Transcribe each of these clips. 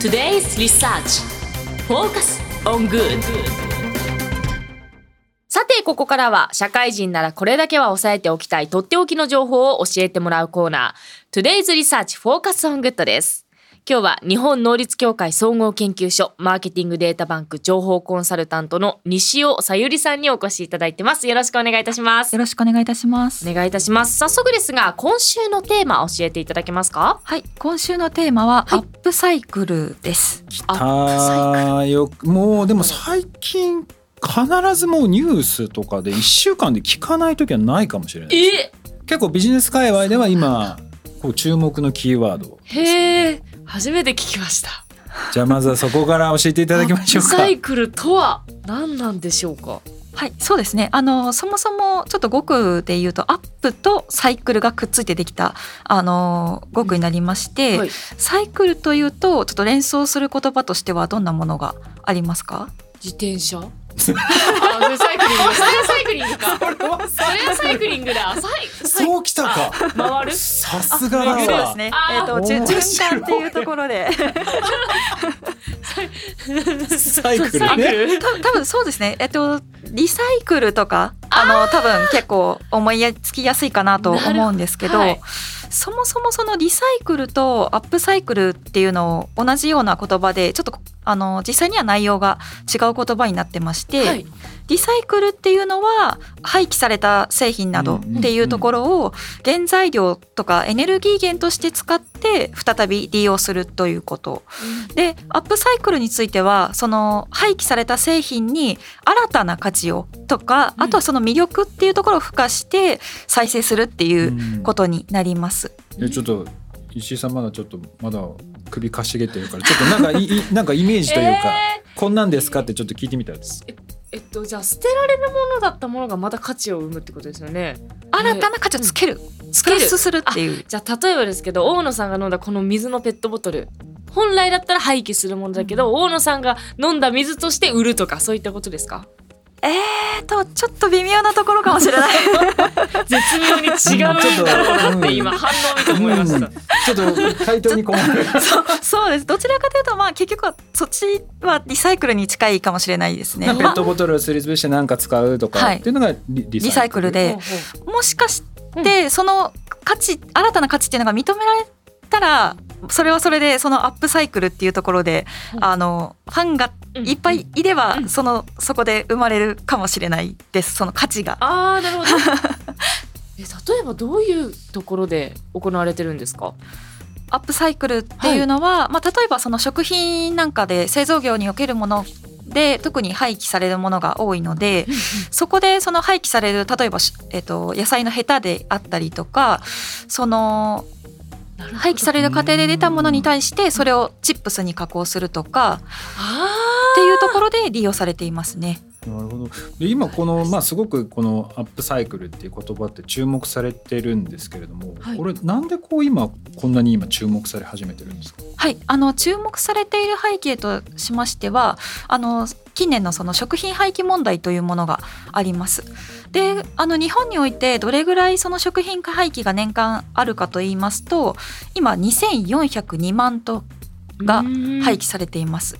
Today's Research Focus on Good さてここからは社会人ならこれだけは押さえておきたいとっておきの情報を教えてもらうコーナー Today's Research Focus on Good です今日は日本能率協会総合研究所マーケティングデータバンク情報コンサルタントの西尾さゆりさんにお越しいただいてます。よろしくお願いいたします。よろしくお願いいたします。お願いいたします。早速ですが今週のテーマ教えていただけますか？はい。今週のテーマは、アップサイクルです。アップサイクルもうでも最近必ずもうニュースとかで1週間で聞かない時はないかもしれないえ？結構ビジネス界隈では今こう注目のキーワードへえ初めて聞きました。じゃあまずはそこから教えていただきましょうか。アップサイクルとは何なんでしょうか？はいそうですね。あのそもそもちょっと語句で言うとアップとサイクルがくっついてできたあの語句になりまして、はい。サイクルというとちょっと連想する言葉としてはどんなものがありますか？自転車？リング。それはサイクリングか。それはサイクリング。だ。そうきたか。回る。さすがだそうですわね。えっ、と循環っていうところで。サイクルね。多分そうですね。えっとリサイクルとかあの多分結構思いつきやすいかなと思うんですけどそもそもそのリサイクルとアップサイクルっていうのを同じような言葉でちょっとあの実際には内容が違う言葉になってまして、はい。リサイクルっていうのは廃棄された製品などっていうところを原材料とかエネルギー源として使って再び利用するということ。でアップサイクルについてはその廃棄された製品に新たな価値をとかうん。あとはその魅力っていうところを付加して再生するっていうことになります。いやちょっと石井さんまだちょっとまだ首かしげてるからちょっとなんかなんかイメージというか、えこんなんですかってちょっと聞いてみたいです。ーえっとじゃあ捨てられるものだったものがまた価値を生むってことですよね。新たな価値をつける、つけるするっていう。じゃあ例えばですけど大野さんが飲んだこの水のペットボトル。本来だったら廃棄するものだけど、大野さんが飲んだ水として売るとかそういったことですか？えーとちょっと微妙なところかもしれない。絶妙に違うんだろうなって今反応見て思いました、うんちょっと回答に困る。そうそうです。どちらかというとまあ結局はそっちはリサイクルに近いかもしれないですね。ペットボトルをすりつぶして何か使うとかはい。っていうのがリサイクルで。もしかしてその価値新たな価値っていうのが認められたらそれはそれでそのアップサイクルっていうところでうん。あのファンがいっぱいいればうん。そのそこで生まれるかもしれないです。その価値が。あーなるほど。え例えばどういうところで行われてるんですか？アップサイクルっていうのは、まあ、例えばその食品なんかで製造業におけるもので特に廃棄されるものが多いのでそこでその廃棄される例えばし、えっと、野菜のヘタであったりとかその廃棄される過程で出たものに対してそれをチップスに加工するとかあっていうところで利用されていますね。なるほど。で今このまあすごくこのアップサイクルっていう言葉って注目されてるんですけれども、はい。これなんでこう今こんなに今注目され始めてるんですか？はい、あの注目されている背景としましてはあの近年のその食品廃棄問題というものがあります。であの日本においてどれぐらいその食品廃棄が年間あるかといいますと今2402万トンが廃棄されています。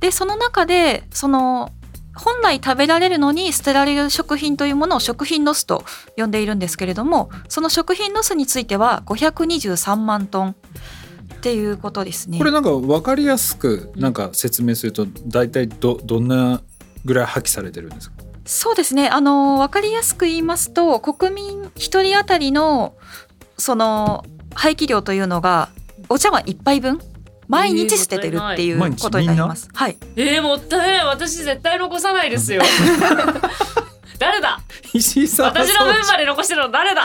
でその中でその本来食べられるのに捨てられる食品というものを食品ロスと呼んでいるんですけれどもその食品ロスについては523万トンっていうことですね。これなんか分かりやすくなんか説明すると大体どどんなぐらい破棄されてるんですか？そうですねあの分かりやすく言いますと国民一人当たりのその廃棄量というのがお茶碗一杯分毎日捨ててるっていうことになります。はい、えー、もったいない。私絶対残さないですよ 誰だ？石井さんは私の分まで残してるの誰だ？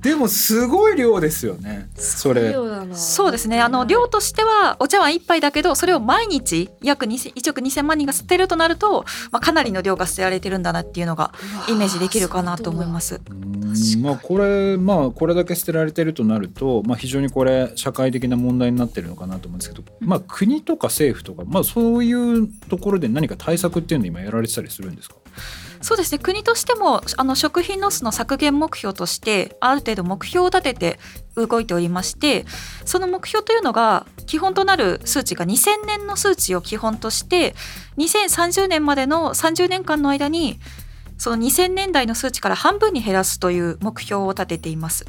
でもすごい量ですよね。それ。そうですね。あの量としてはお茶碗一杯だけどそれを毎日約1億2,000万人が捨てるとなると、まあ、かなりの量が捨てられてるんだなっていうのがイメージできるかなと思います。うーんまあこれまあこれだけ捨てられてるとなると、まあ、非常にこれ社会的な問題になってるのかなと思うんですけど、まあ、国とか政府とか、まあ、そういうところで何か対策っていうの今やられてたりするんですか？そうですね。国としてもあの食品ロスの削減目標としてある程度目標を立てて動いておりましてその目標というのが基本となる数値が2000年の数値を基本として2030年までの30年間の間にその2000年代の数値から半分に減らすという目標を立てています。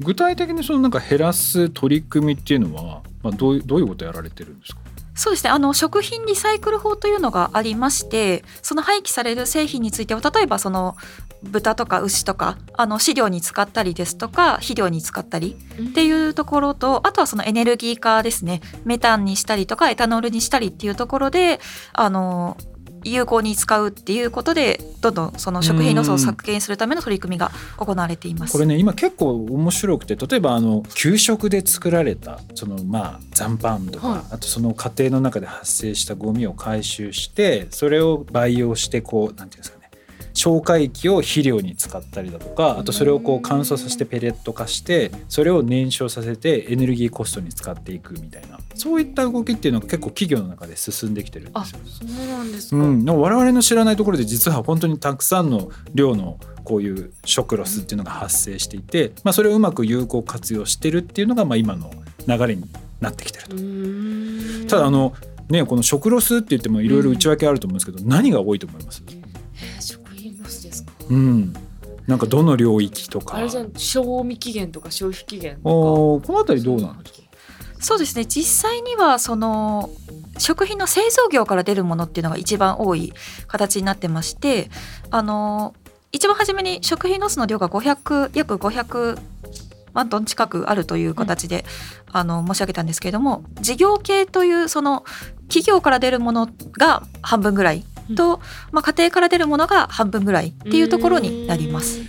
具体的にそのなんか減らす取り組みっていうのは、まあ、どういうどういうことやられてるんですか？そうですね。あの食品リサイクル法というのがありましてその廃棄される製品については例えばその豚とか牛とかあの飼料に使ったりですとか肥料に使ったりっていうところとあとはそのエネルギー化ですね。メタンにしたりとかエタノールにしたりっていうところであの有効に使うっていうことでどんどんその食品ロスを削減するための取り組みが行われています。これね今結構面白くて例えばあの給食で作られたそのまあ残飯とか、はい、あとその家庭の中で発生したゴミを回収してそれを培養してこうなんていうんですか消化液を肥料に使ったりだとかあとそれをこう乾燥させてペレット化してそれを燃焼させてエネルギーコストに使っていくみたいな。そういった動きっていうのが結構企業の中で進んできてるんですよ。そうなんですか、うん、我々の知らないところで実は本当にたくさんの量のこういう食ロスっていうのが発生していて、まあ、それをうまく有効活用してるっていうのがまあ今の流れになってきてると。ただあのね、この食ロスって言ってもいろいろ内訳あると思うんですけど、何が多いと思います、うん、なんかどの領域とか。あれじゃ賞味期限とか消費期限とか。この辺りどうなんですかそうですね。実際にはその食品の製造業から出るものっていうのが一番多い形になってましてあの一番初めに食品ロスの量が500約500万トン近くあるという形で、うん、あの申し上げたんですけれども事業系というその企業から出るものが半分ぐらいと、まあ、家庭から出るものが半分ぐらいっていうところになります。家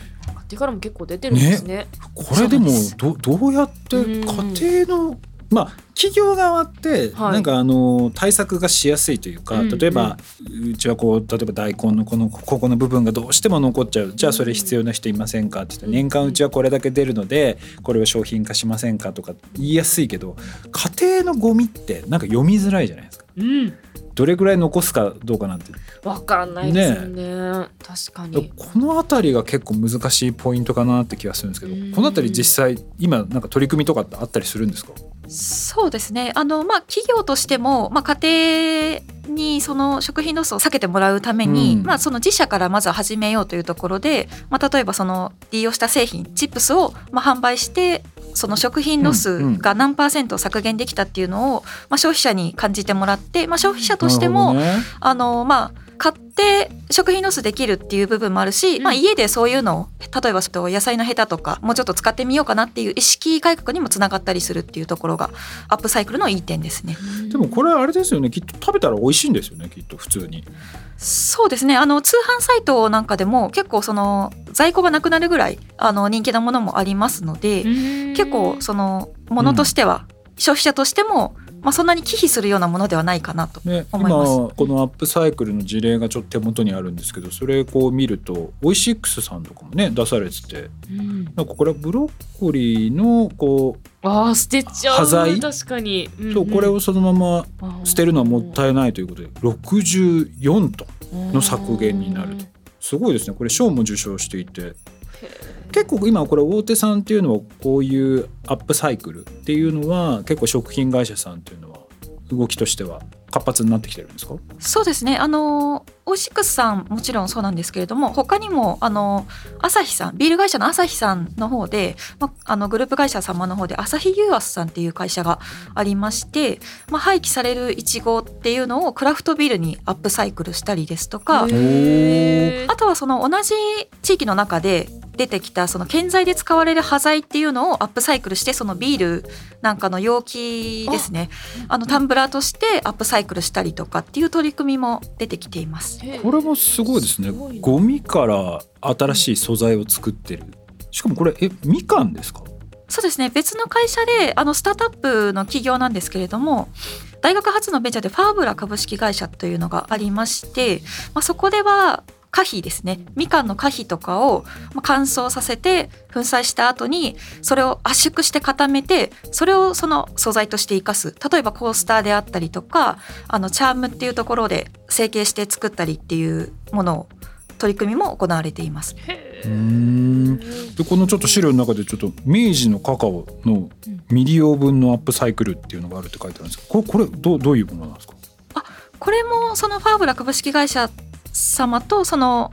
庭からも結構出てるんですね。ね。これでもどどうやって家庭のまあ企業側ってなんかあの対策がしやすいというか、例えばうちはこう例えば大根のこのここの部分がどうしても残っちゃう。じゃあそれ必要な人いませんかって言って年間うちはこれだけ出るのでこれを商品化しませんかとか言いやすいけど家庭のゴミってなんか読みづらいじゃないですか。うんどれぐらい残すかどうかなんて。わかんないですよね、ね、確かに。この辺りが結構難しいポイントかなって気がするんですけどこの辺り実際今なんか取り組みとかってあったりするんですか？そうですね。あの、まあ、企業としても、まあ、家庭にその食品ロスを避けてもらうために、うん、まあ、その自社からまずは始めようというところで、まあ、例えばその利用した製品チップスをまあ販売してその食品ロスが何パーセント削減できたっていうのを、まあ、消費者に感じてもらって、まあ、消費者としても、ね、あのまあ買って食品ロスできるっていう部分もあるし、うん、まあ、家でそういうのを例えば野菜のヘタとかもうちょっと使ってみようかなっていう意識改革にもつながったりするっていうところがアップサイクルのいい点ですね。でもこれあれですよね。きっと食べたら美味しいんですよねきっと普通に。そうですね。あの通販サイトなんかでも結構その在庫がなくなるぐらいあの人気なものもありますので結構そのものとしては、消費者としてもまあ、そんなに忌避するようなものではないかなと思います、ね、今このアップサイクルの事例がちょっと手元にあるんですけどそれこう見るとオイシックスさんとかもね出されてて、うん、なんかこれはブロッコリーのこうあ捨てちゃう端材？確かに、うんうん、そうこれをそのまま捨てるのはもったいないということで64トンの削減になると。すごいですね。これ賞も受賞していて結構今これ大手さんっていうのはこういうアップサイクルっていうのは結構食品会社さんっていうのは動きとしては活発になってきてるんですか？そうですね。あのオイシックスさんもちろんそうなんですけれども他にもあのアサヒさんビール会社のアサヒさんの方で、ま、あのグループ会社様の方でアサヒユウアスさんっていう会社がありまして、まあ、廃棄されるいちごっていうのをクラフトビールにアップサイクルしたりですとかあとはその同じ地域の中で出てきたその建材で使われる端材っていうのをアップサイクルしてそのビールなんかの容器ですね。あ。のタンブラーとしてアップサイクルしたりとかっていう取り組みも出てきています。これもすごいですね。ゴミから新しい素材を作ってる。しかもこれえみかんですか？そうですね。別の会社であのスタートアップの企業なんですけれども大学発のベンチャーでファーブラ株式会社というのがありまして、まあ、そこでは果皮ですね。みかんの果皮とかを乾燥させて粉砕した後にそれを圧縮して固めてそれをその素材として生かす。例えばコースターであったりとかあのチャームっていうところで成形して作ったりっていうものを取り組みも行われています。うん。でこのちょっと資料の中でちょっと明治のカカオの未利用分のアップサイクルっていうのがあるって書いてあるんですけどこれこれどうどういうものなんですか？あこれもそのファーブラ株式会社様とその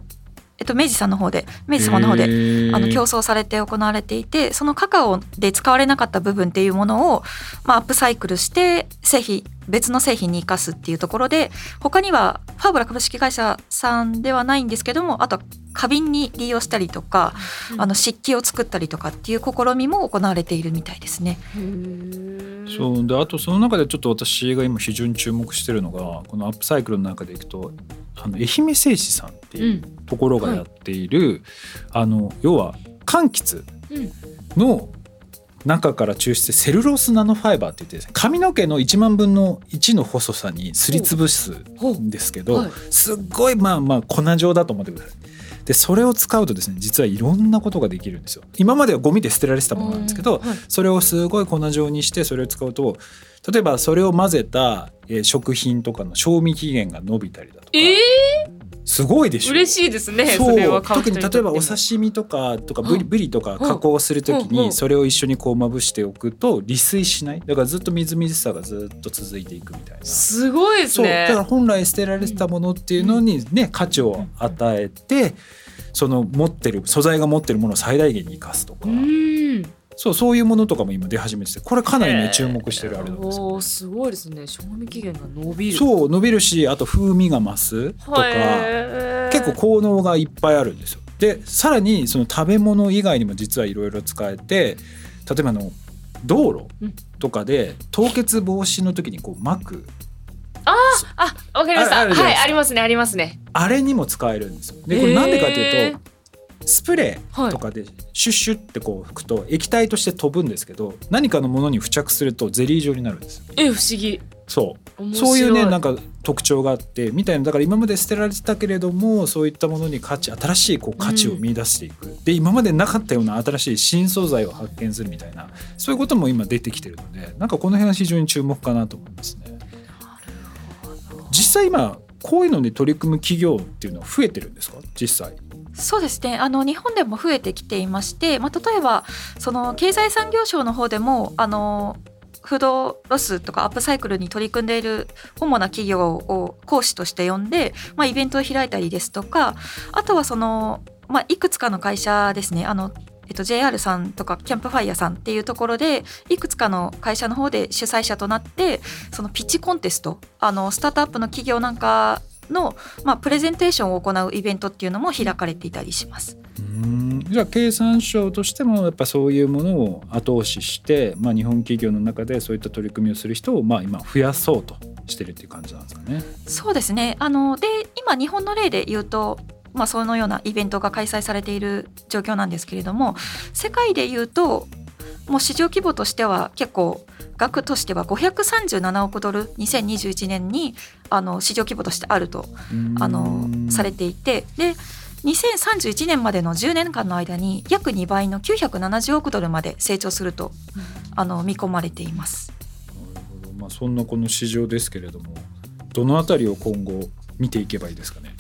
えっと、明治さんの方で明治様の方であの競争されて行われていてそのカカオで使われなかった部分っていうものを、まあ、アップサイクルして製品別の製品に生かすっていうところで他にはファーブラ株式会社さんではないんですけどもあと花瓶に利用したりとか、うん、あの漆器を作ったりとかっていう試みも行われているみたいですね。そうであとその中でちょっと私が今非常に注目してるのがこのアップサイクルの中でいくとあの愛媛製紙さんっていうところがやっている、うんはい、あの要は柑橘の中から抽出セルロースナノファイバーって言ってですね髪の毛の1万分の1の細さにすりつぶすんですけど、すっごいまあまあ粉状だと思ってください。でそれを使うとですね実はいろんなことができるんですよ。今まではゴミで捨てられてたものなんですけど、はい、それをすごい粉状にしてそれを使うと例えばそれを混ぜた、え食品とかの賞味期限が伸びたりだとか、えー？すごいでしょ。嬉しいですねそう。特に例えばお刺身とかとかブリブリとか加工するときにそれを一緒にこうまぶしておくと利水しない。だからずっとみずみずしさがずっと続いていくみたいな。すごいですね。だから本来捨てられてたものっていうのにね価値を与えてその持ってる素材が持ってるものを最大限に生かすとか。そうそういうものとかも今出始めててこれかなりね注目してるあれなんですよ、すごいですね。賞味期限が伸びる。そう伸びるしあと風味が増すとか結構効能がいっぱいあるんですよ。でさらにその食べ物以外にも実はいろいろ使えて例えばの道路とかで凍結防止の時にこう巻く。ああわかりました。はいありますねありますね。あれにも使えるんですよ。でこれなんでかっていうとスプレーとかでシュッシュってこう吹くと液体として飛ぶんですけど何かのものに付着するとゼリー状になるんですえ不思議。そう。そういうねなんか特徴があってみたいなだから今まで捨てられてたけれどもそういったものに価値新しいこう価値を見出していく、うん、で今までなかったような新しい新素材を発見するみたいなそういうことも今出てきてるのでなんかこの辺は非常に注目かなと思いますね。実際今こういうのに取り組む企業っていうのは増えてるんですか？実際そうですね。あの日本でも増えてきていまして、まあ、例えばその経済産業省の方でもあのフードロスとかアップサイクルに取り組んでいる主な企業を講師として呼んで、まあ、イベントを開いたりですとかあとはその、まあ、いくつかの会社ですね。あのえっと、JR さんとかキャンプファイヤーさんっていうところでいくつかの会社の方で主催者となってそのピッチコンテストあのスタートアップの企業なんかの、まあ、プレゼンテーションを行うイベントっていうのも開かれていたりします。うんじゃあ経産省としてもやっぱそういうものを後押しして、まあ、日本企業の中でそういった取り組みをする人をまあ今増やそうとしてるっていう感じなんですかね。そうですねあので今日本の例で言うとまあ、そのようなイベントが開催されている状況なんですけれども世界でいうともう市場規模としては結構額としては537億ドル2021年にあの市場規模としてあるとあのされていてで2031年までの10年間の間に約2倍の970億ドルまで成長すると、あの見込まれています。なるほどまあ、そんなこの市場ですけれどもどのあたりを今後見ていけばいいですかね？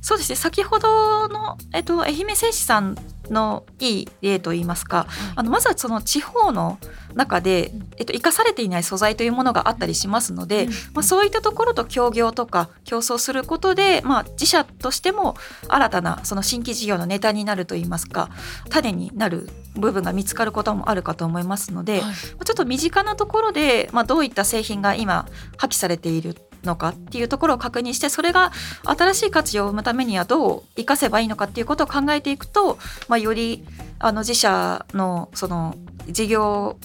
そうですね先ほどの、えっと、愛媛製紙さんのいい例といいますか、あのまずはその地方の中で、えっと、生かされていない素材というものがあったりしますので、まあ、そういったところと協業とか競争することで、まあ、自社としても新たなその新規事業のネタになるといいますか種になる部分が見つかることもあるかと思いますので、はい、ちょっと身近なところで、まあ、どういった製品が今破棄されているのかっていうところを確認してそれが新しい価値を生むためにはどう生かせばいいのかっていうことを考えていくと、まあ、よりあの自社のその事業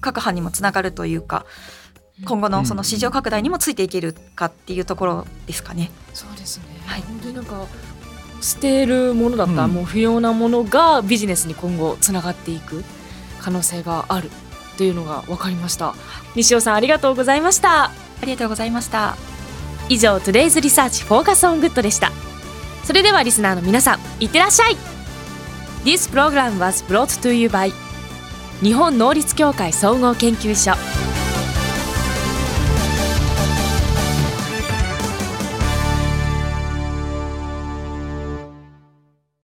各班にもつながるというか今後のその市場拡大にもついていけるかっていうところですかね。そうですね、はい、本当になんか捨てるものだったらもう不要なものがビジネスに今後つながっていく可能性があるというのが分かりました。西尾さんありがとうございましたありがとうございました以上 Today's Research Focus on Good でしたそれではリスナーの皆さんいってらっしゃい This program was brought to you by 日本能率協会総合研究所